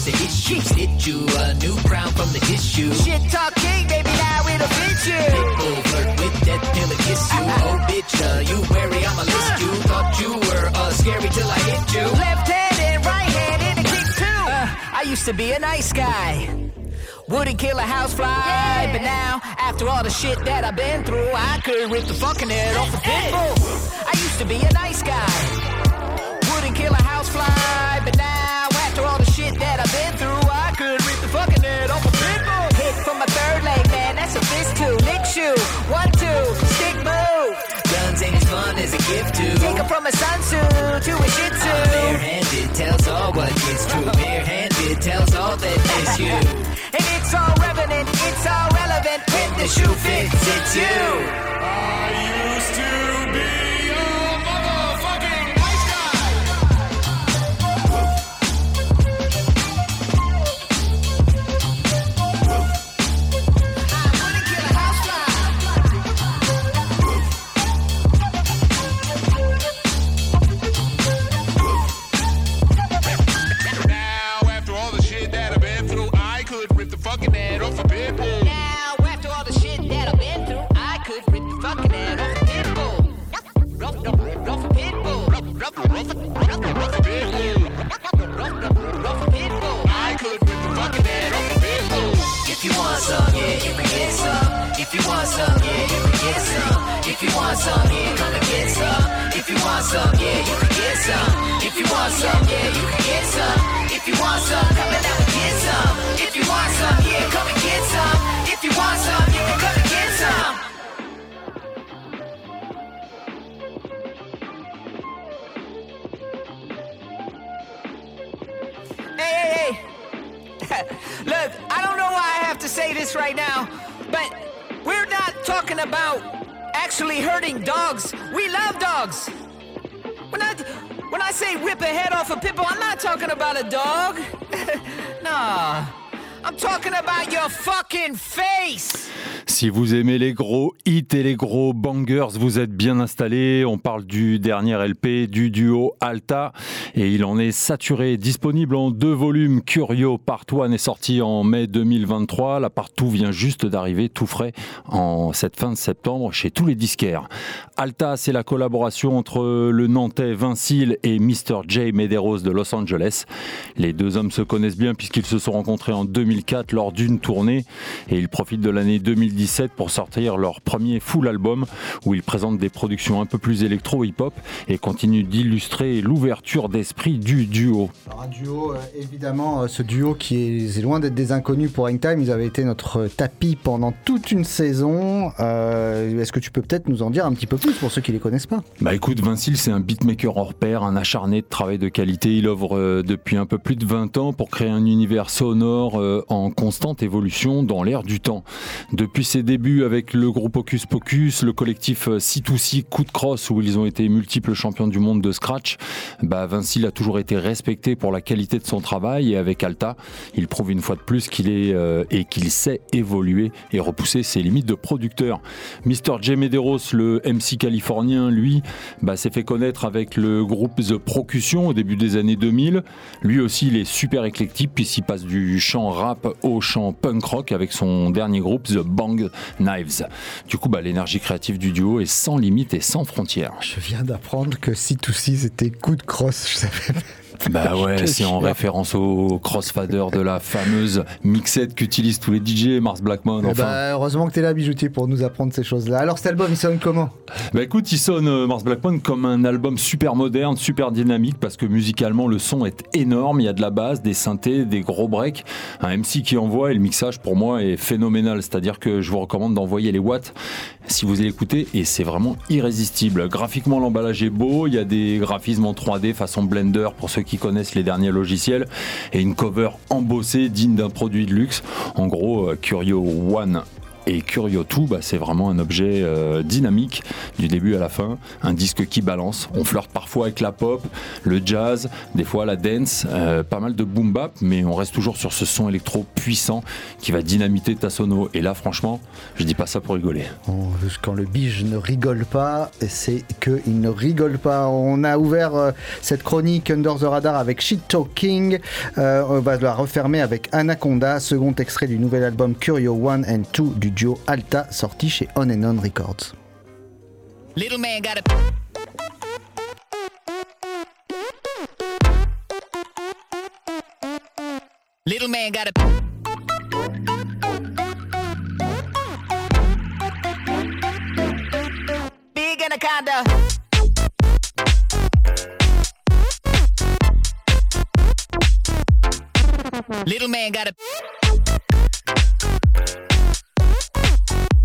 coming out, what's the you a new crown from the issue. Shit talk king, baby, now it'll fit you. Pitbull flirt with death till it kiss you. Oh bitch, uh, you wary, I'ma list you. Thought you were uh, scary till I hit you. Left hand and right hand in a kick too. Uh, I used to be a nice guy. Wouldn't kill a housefly, but now after all the shit that I've been through, I could rip the fucking head off a pit bull. I used to be a nice guy. Wouldn't kill a housefly, Stick move. Guns ain't as fun as a gift to. Take it from a Sun to a Shih Tzu. I'm barehanded tells all what is true. Barehanded tells all that is you. and it's all relevant. It's all relevant. When the shoe fits, it's you. I used to. If you want some, yeah, you can get some. If you want some, yeah, you can get some. If you want some, yeah, come and get some. If you want some, yeah, you can get some. If you want some, yeah, you can get some. If you want some, come and get some. If you want some, yeah, come and get some. If you want some, you can come and get some. Hey, hey, hey. Look, I don't why I have to say this right now, but we're not talking about actually hurting dogs. We love dogs. When I, when I say rip a head off a pitbull, I'm not talking about a dog. nah. I'm talking about your fucking face. Si vous aimez les gros hits et les gros bangers, vous êtes bien installés. On parle du dernier LP du duo Alta et il en est saturé. Disponible en deux volumes. Curio Part 1 est sorti en mai 2023. La Part 2 vient juste d'arriver tout frais en cette fin de septembre chez tous les disquaires. Alta, c'est la collaboration entre le Nantais Vincile et Mr. J. Medeiros de Los Angeles. Les deux hommes se connaissent bien puisqu'ils se sont rencontrés en 2004 lors d'une tournée et ils profitent de l'année 2017 pour sortir leur premier full album où ils présentent des productions un peu plus électro-hip-hop et continuent d'illustrer l'ouverture d'esprit du duo. Alors un duo, euh, évidemment, euh, ce duo qui est, loin d'être des inconnus pour Hangtime, ils avaient été notre tapis pendant toute une saison. Euh, Est-ce que tu peux peut-être nous en dire un petit peu plus pour ceux qui les connaissent pas? Bah écoute, Vincile, c'est un beatmaker hors pair, un acharné de travail de qualité. Il œuvre depuis un peu plus de 20 ans pour créer un univers sonore en constante évolution dans l'air du temps. Depuis ses débuts avec le groupe Hocus Pocus, le collectif euh, C2C Coup de Cross, où ils ont été multiples champions du monde de scratch, bah Vincile a toujours été respecté pour la qualité de son travail et avec Alta, il prouve une fois de plus qu'il est euh, et qu'il sait évoluer et repousser ses limites de producteur. Mr. J. Medeiros, le MC californien, lui, bah, s'est fait connaître avec le groupe The Procution au début des années 2000. Lui aussi, il est super éclectique puisqu'il passe du chant rap au chant punk rock avec son dernier groupe The Bang Knives. Du coup, bah, l'énergie créative du duo est sans limite et sans frontières. Je viens d'apprendre que C2C c'était coup de cross, je savais. Bah ouais, c'est en référence au crossfader de la fameuse mixette qu'utilisent tous les DJ, Mars Blackmon, Eh enfin. bah, heureusement que t'es là, bijoutier, pour nous apprendre ces choses-là. Alors cet album, il sonne comment? Bah écoute, il sonne euh, Mars Blackmon comme un album super moderne, super dynamique parce que musicalement le son est énorme, il y a de la basse, des synthés, des gros breaks, un MC qui envoie et le mixage pour moi est phénoménal, c'est-à-dire que je vous recommande d'envoyer les watts si vous l'écoutez et c'est vraiment irrésistible. Graphiquement l'emballage est beau, il y a des graphismes en 3D façon Blender pour ceux qui connaissent les derniers logiciels et une cover embossée digne d'un produit de luxe. En gros, euh, Curio One et Curio 2, bah, c'est vraiment un objet euh, dynamique du début à la fin, un disque qui balance. On flirte parfois avec la pop, le jazz, des fois la dance, euh, pas mal de boom bap, mais on reste toujours sur ce son électro puissant qui va dynamiter ta sono. Et là, franchement, je dis pas ça pour rigoler. Oh, Quand le bige ne rigole pas, c'est qu'il ne rigole pas. On a ouvert euh, cette chronique Under the Radar avec Shit Talking. On va la refermer avec Anaconda, second extrait du nouvel album Curio 1 and 2 du duo Alta, sorti chez On and On Records. Little man got a. Little man got a. Big anaconda. Little man got a.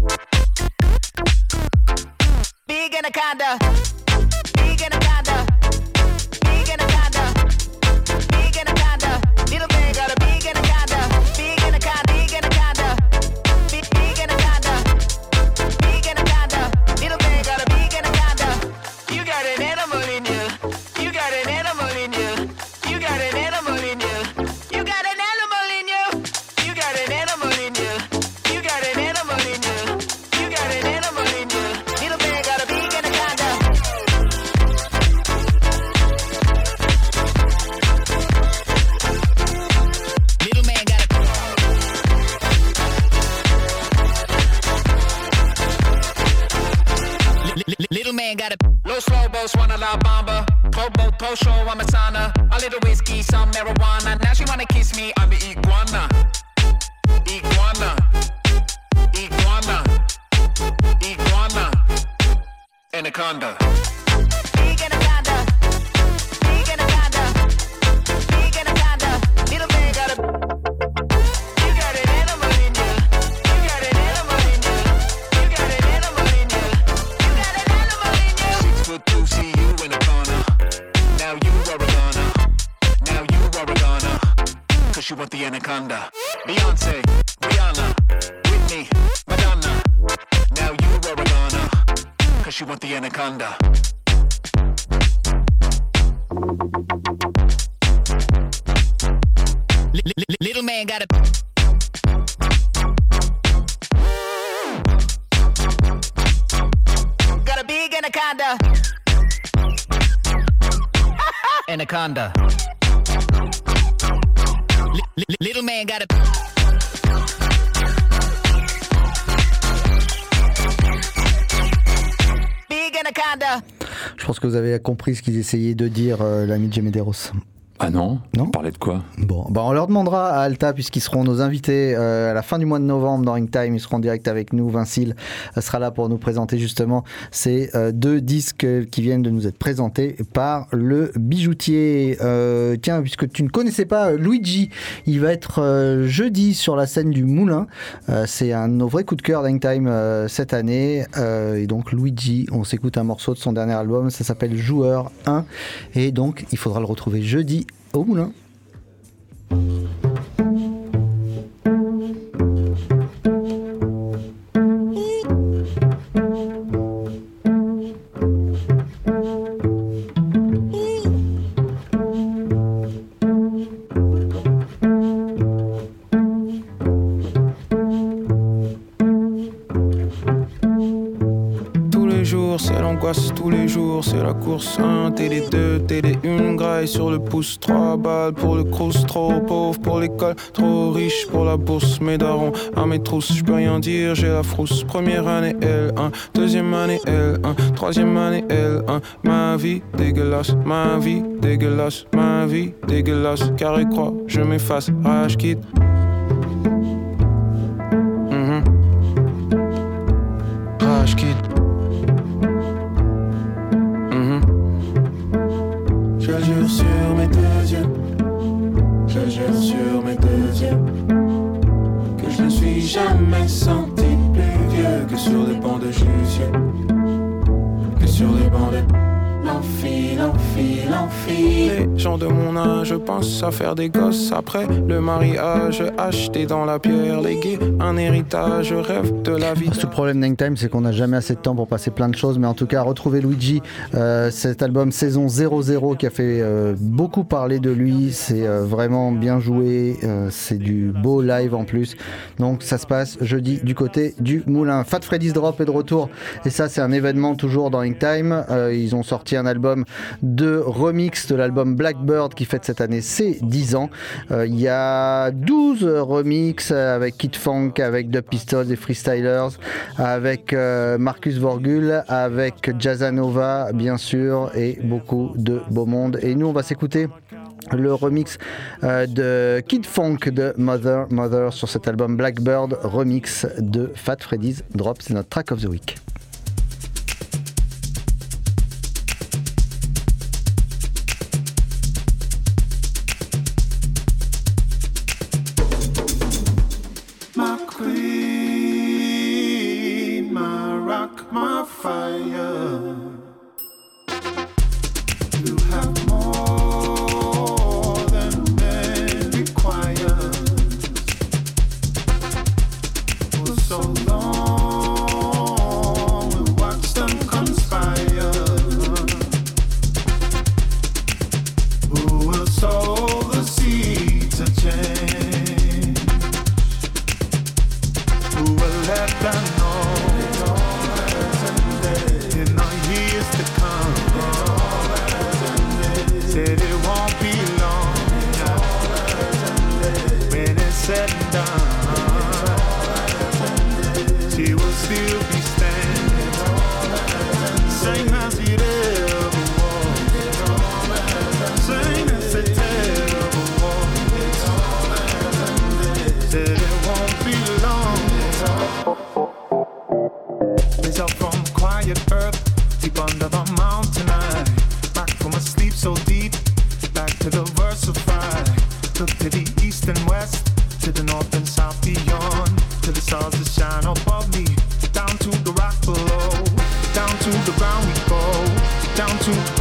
Big anaconda. Big anaconda. Some marijuana. Now she wanna kiss me, I'm Je pense que vous avez compris ce qu'ils essayaient de dire, euh, l'ami Medeiros. Ah non Non On parlait de quoi Bon, bah on leur demandera à Alta, puisqu'ils seront nos invités euh, à la fin du mois de novembre dans Ring Time. Ils seront en direct avec nous. Vincile euh, sera là pour nous présenter justement ces euh, deux disques qui viennent de nous être présentés par le bijoutier. Euh, tiens, puisque tu ne connaissais pas Luigi, il va être jeudi sur la scène du Moulin. C'est un de nos vrais coups de cœur d'Hang Time euh, cette année. Et donc Luigi, on s'écoute un morceau de son dernier album. Ça s'appelle Joueur 1. Et donc, il faudra le retrouver jeudi au sur le pouce, 3 balles pour le crous, trop pauvre pour l'école, trop riche pour la bourse, mes darons à mes trousses, je peux rien dire, j'ai la frousse. Première année L1, deuxième année L1, troisième année L1, ma vie dégueulasse, ma vie dégueulasse, ma vie dégueulasse, carré croix, je m'efface, rage quitte. À faire des gosses après le mariage, acheter dans la pierre, léguer un héritage, rêve de la vie. Le problème d'Hang Time, c'est qu'on n'a jamais assez de temps pour passer plein de choses. Mais en tout cas, retrouver Luigi, euh, cet album Saison 00 qui a fait euh, beaucoup parler de lui. C'est euh, vraiment bien joué. c'est du beau live en plus. Donc ça se passe jeudi du côté du Moulin. Fat Freddy's Drop est de retour. Et ça, c'est un événement toujours dans Hang Time. Euh, ils ont sorti un album de remix de l'album Blackbird qui fête cette année ses 10 ans. Euh, Il y a 12 remix avec Kid Funk, avec The Pistols et Freestylers, avec euh, Marcus Vorgul, avec Jazzanova bien sûr et beaucoup de beau monde. Et nous on va s'écouter le remix euh, de Kid Funk de Mother Mother sur cet album Blackbird remix de Fat Freddy's Drop. C'est notre track of the week. Stars that shine above me, down to the rock below, down to the ground we go, down to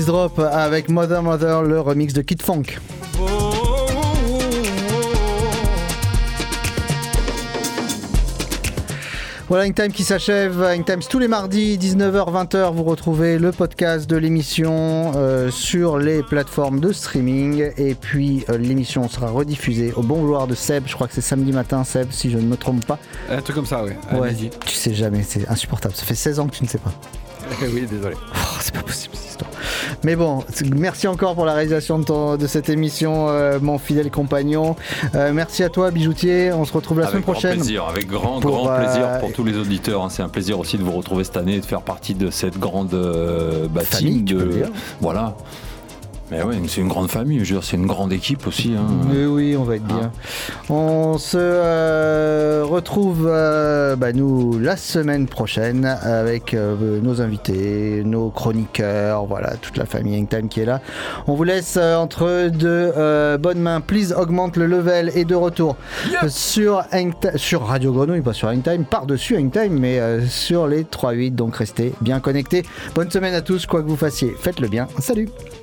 Drop avec Mother Mother, le remix de Kid Funk. Voilà une time qui s'achève. Une time tous les mardis 19h-20h. Vous retrouvez le podcast de l'émission euh, sur les plateformes de streaming. Et puis euh, l'émission sera rediffusée au bon vouloir de Seb. Je crois que c'est samedi matin, Seb, si je ne me trompe pas. Un truc comme ça, ouais. Ouais, tu sais jamais, c'est insupportable. Ça fait 16 ans que tu ne sais pas. oui, désolé. Oh, c'est pas possible. Mais bon, merci encore pour la réalisation de, ton- de cette émission, euh, mon fidèle compagnon. Euh, merci à toi, bijoutier. On se retrouve la avec semaine grand prochaine. plaisir, avec grand, pour, grand euh, plaisir pour tous les auditeurs. hein. C'est un plaisir aussi de vous retrouver cette année et de faire partie de cette grande euh, Famille, de- dire. Voilà. Mais ouais, c'est une grande famille, je veux dire, c'est une grande équipe aussi. hein. Mais oui, on va être bien. On se euh, retrouve, euh, bah, nous, la semaine prochaine avec euh, nos invités, nos chroniqueurs, voilà, toute la famille Hangtime qui est là. On vous laisse euh, entre deux euh, bonnes mains. Please augmente le level et de retour sur, sur Radio Grenouille, pas sur Hangtime, par-dessus Hangtime, mais euh, sur les 3-8. Donc restez bien connectés. Bonne semaine à tous, quoi que vous fassiez. Faites-le bien. Salut.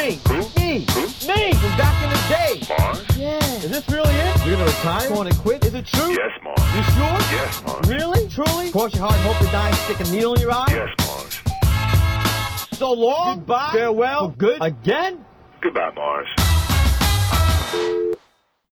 me. Me. Me from back in the day. Mars? Yeah. Is this really it? You're gonna retire? Going to quit? Is it true? Yes, Mars. You sure? Yes, Mars. Really? Truly? Cross your heart and hope to die and stick a needle in your eye? Yes, Mars. So long. Goodbye. Farewell. For good. Again? Goodbye, Mars.